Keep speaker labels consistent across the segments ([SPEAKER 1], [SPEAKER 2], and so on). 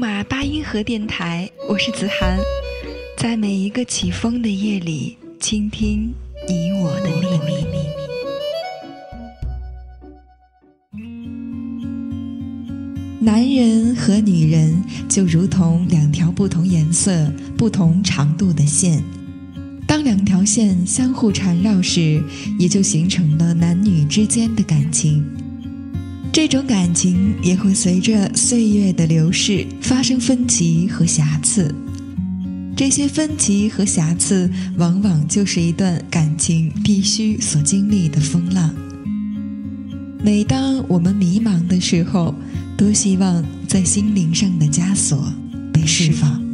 [SPEAKER 1] 马八音盒电台，我是子涵，在每一个起风的夜里，倾听你我的秘密。男人和女人就如同两条不同颜色、不同长度的线，当两条线相互缠绕时，也就形成了男女之间的感情。这种感情也会随着岁月的流逝发生分歧和瑕疵，这些分歧和瑕疵往往就是一段感情必须所经历的风浪。每当我们迷茫的时候，多希望在心灵上的枷锁被释放。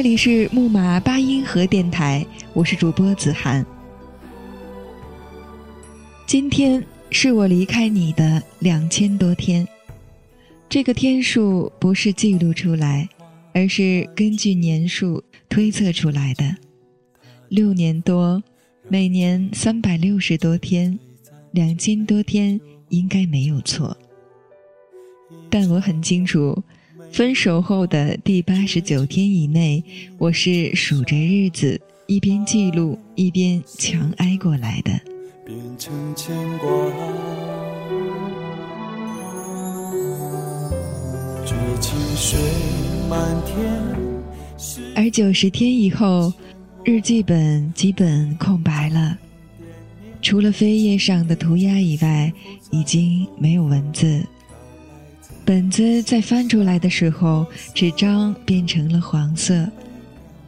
[SPEAKER 1] 这里是木马八音盒电台，我是主播子涵。今天是我离开你的两千多天，这个天数不是记录出来，而是根据年数推测出来的。六年多，每年三百六十多天，两千多天应该没有错。但我很清楚。分手后的第八十九天以内，我是数着日子，一边记录一边强挨过来的。而九十天以后，日记本基本空白了，除了扉页上的涂鸦以外，已经没有文字。本子在翻出来的时候，纸张变成了黄色，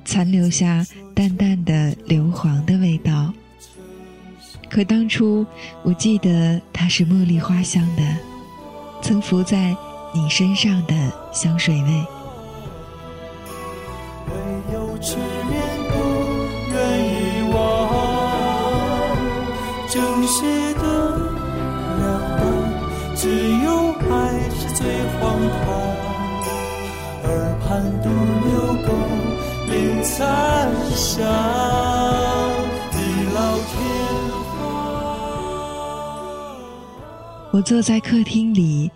[SPEAKER 1] 残留下淡淡的硫磺的味道。可当初我记得它是茉莉花香的，曾浮在你身上的香水味。唯有痴恋不愿遗忘，真实最荒唐，耳畔独残香，地老天荒。我坐在客厅里，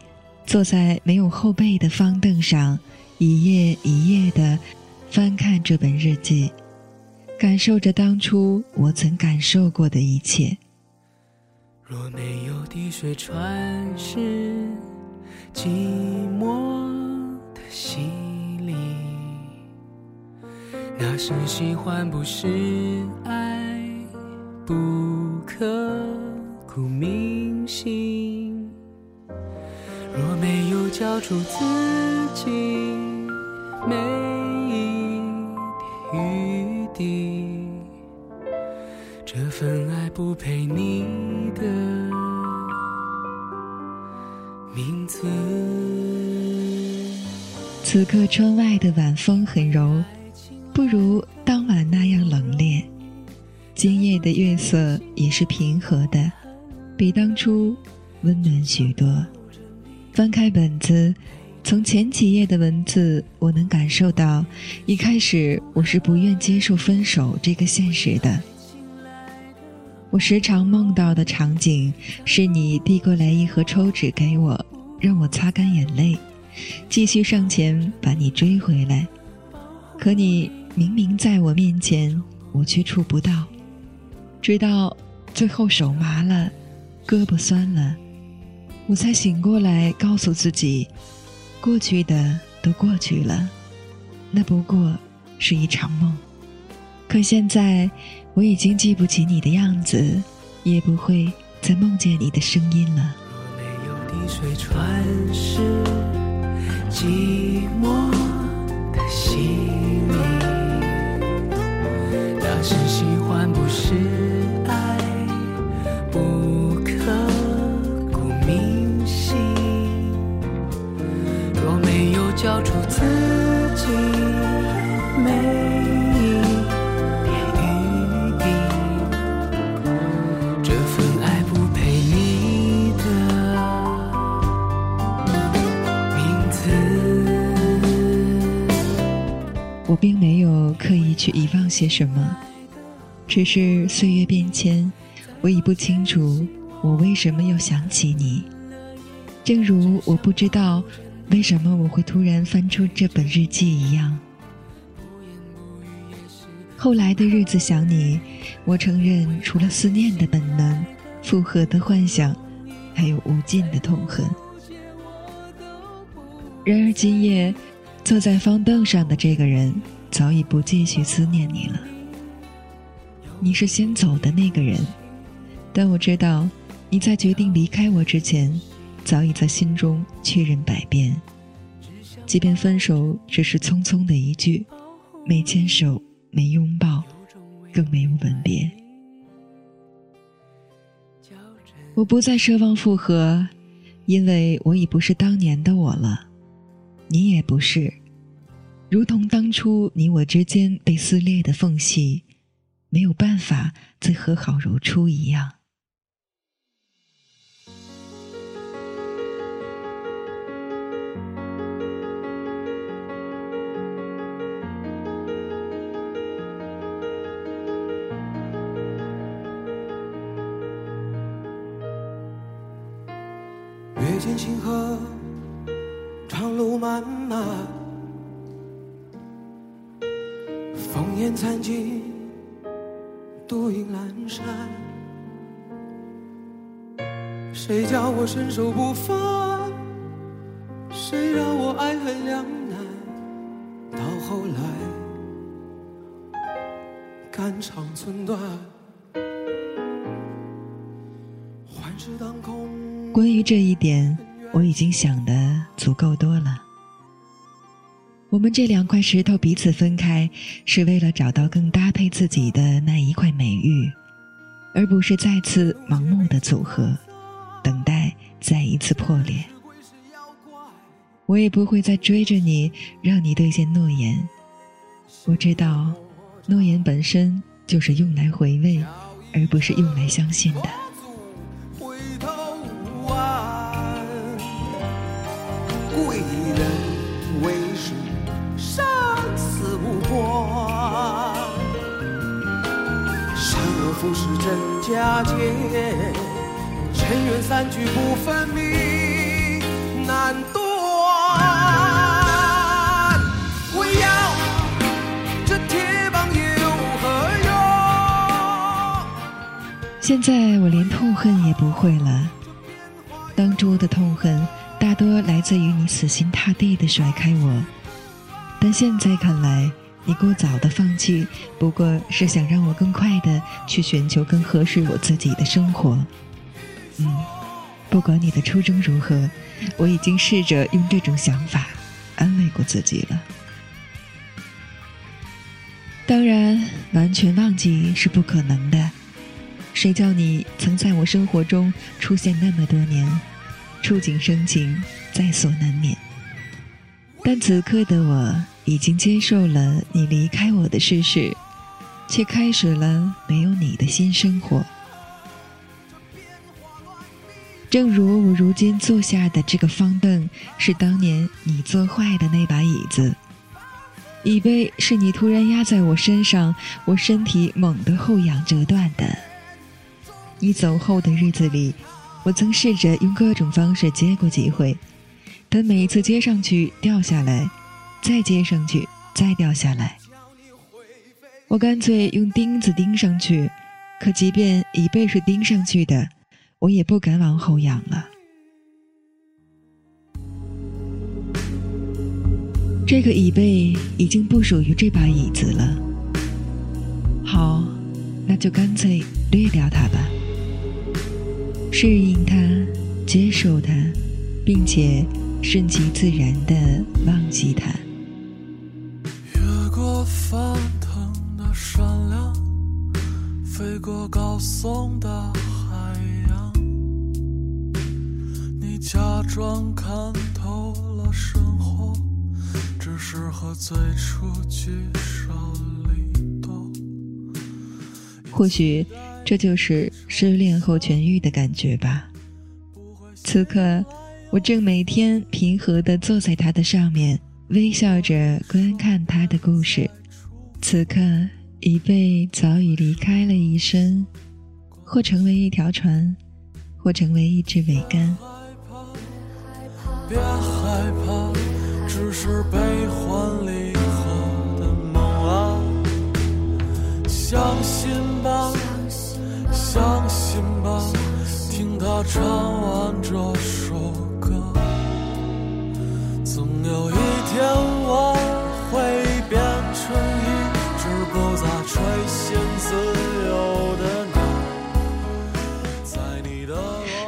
[SPEAKER 1] 坐在没有后背的方凳上，一页一页的翻看这本日记，感受着当初我曾感受过的一切。若没有滴水穿石。寂寞的洗礼，那是喜欢，不是爱，不刻骨铭心。若没有交出自己每一点余地，这份爱不配你的。此刻窗外的晚风很柔，不如当晚那样冷冽。今夜的月色也是平和的，比当初温暖许多。翻开本子，从前几页的文字，我能感受到，一开始我是不愿接受分手这个现实的。我时常梦到的场景是你递过来一盒抽纸给我，让我擦干眼泪，继续上前把你追回来。可你明明在我面前，我却触不到。直到最后手麻了，胳膊酸了，我才醒过来，告诉自己，过去的都过去了，那不过是一场梦。可现在。我已经记不起你的样子，也不会再梦见你的声音了。滴水穿石寂寞的心灵
[SPEAKER 2] 那是喜欢不是爱不刻骨铭心。若没有交出自己没
[SPEAKER 1] 我并没有刻意去遗忘些什么，只是岁月变迁，我已不清楚我为什么要想起你。正如我不知道为什么我会突然翻出这本日记一样。后来的日子想你，我承认除了思念的本能、复合的幻想，还有无尽的痛恨。然而今夜，坐在方凳上的这个人早已不继续思念你了。你是先走的那个人，但我知道你在决定离开我之前。早已在心中确认百遍，即便分手只是匆匆的一句，没牵手，没拥抱，更没有吻别。我不再奢望复合，因为我已不是当年的我了，你也不是，如同当初你我之间被撕裂的缝隙，没有办法再和好如初一样。
[SPEAKER 2] 月见星河，长路漫漫，烽烟残尽，独影阑珊。谁叫我身手不凡？谁让我爱恨两难？到后来，肝肠寸断，幻世当空。
[SPEAKER 1] 关于这一点，我已经想的足够多了。我们这两块石头彼此分开，是为了找到更搭配自己的那一块美玉，而不是再次盲目的组合，等待再一次破裂。我也不会再追着你，让你兑现诺言。我知道，诺言本身就是用来回味，而不是用来相信的。
[SPEAKER 2] 真假间，尘缘散聚不分明，难断。我要这铁棒有何用？
[SPEAKER 1] 现在我连痛恨也不会了。当初的痛恨大多来自于你死心塌地的甩开我，但现在看来。你过早的放弃，不过是想让我更快的去寻求更合适我自己的生活。嗯，不管你的初衷如何，我已经试着用这种想法安慰过自己了。当然，完全忘记是不可能的。谁叫你曾在我生活中出现那么多年，触景生情，在所难免。但此刻的我。已经接受了你离开我的事实，却开始了没有你的新生活。正如我如今坐下的这个方凳，是当年你坐坏的那把椅子；椅背是你突然压在我身上，我身体猛地后仰折断的。你走后的日子里，我曾试着用各种方式接过几回，但每一次接上去掉下来。再接上去，再掉下来。我干脆用钉子钉上去，可即便椅背是钉上去的，我也不敢往后仰了。这个椅背已经不属于这把椅子了。好，那就干脆略掉它吧，适应它，接受它，并且顺其自然的忘记它。
[SPEAKER 2] 飞过高耸的海洋，你假装看透了生活，只是和最初聚少离多。
[SPEAKER 1] 或许这就是失恋后痊愈的感觉吧。此刻，我正每天平和地坐在他的上面，微笑着观看他的故事。此刻，已被早已离开了一生，或成为一条船，或成为一支桅杆。
[SPEAKER 2] 别害怕，只是悲欢离合的梦啊！相信吧，相信吧，听他唱完这首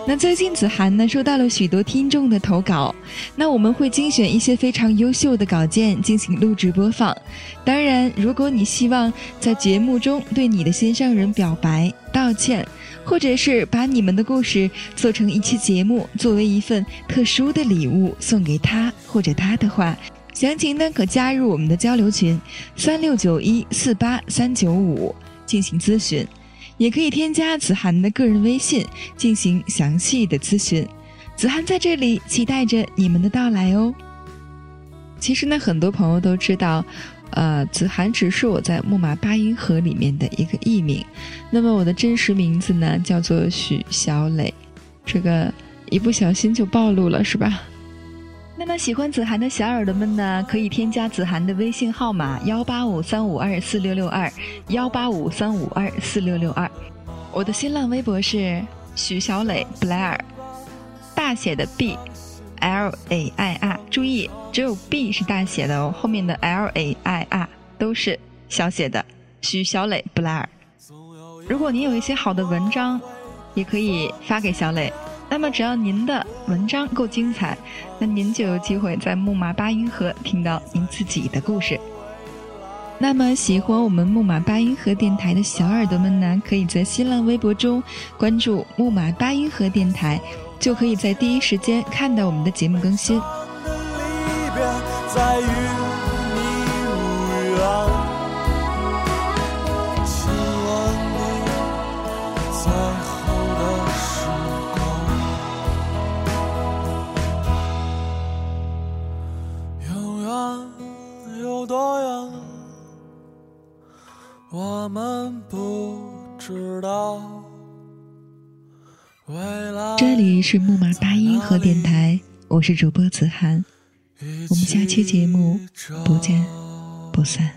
[SPEAKER 1] 那最近子涵呢收到了许多听众的投稿，那我们会精选一些非常优秀的稿件进行录制播放。当然，如果你希望在节目中对你的心上人表白、道歉，或者是把你们的故事做成一期节目，作为一份特殊的礼物送给他或者他的话，详情呢可加入我们的交流群三六九一四八三九五进行咨询。也可以添加子涵的个人微信进行详细的咨询。子涵在这里期待着你们的到来哦。其实呢，很多朋友都知道，呃，子涵只是我在木马八音盒里面的一个艺名。那么我的真实名字呢，叫做许小磊。这个一不小心就暴露了，是吧？那么喜欢子涵的小耳朵们呢，可以添加子涵的微信号码幺八五三五二四六六二幺八五三五二四六六二。我的新浪微博是许小磊 Blair，大写的 B L A I R，注意只有 B 是大写的哦，后面的 L A I R 都是小写的。许小磊 Blair，如果您有一些好的文章，也可以发给小磊。那么只要您的文章够精彩，那您就有机会在木马八音盒听到您自己的故事。那么喜欢我们木马八音盒电台的小耳朵们呢，可以在新浪微博中关注木马八音盒电台，就可以在第一时间看到我们的节目更新。
[SPEAKER 2] 我们不知道。未来
[SPEAKER 1] 这里是木马八音盒电台，我是主播子涵，我们下期节目不见不散。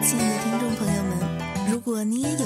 [SPEAKER 3] 亲爱的听众朋友们，如果你也有一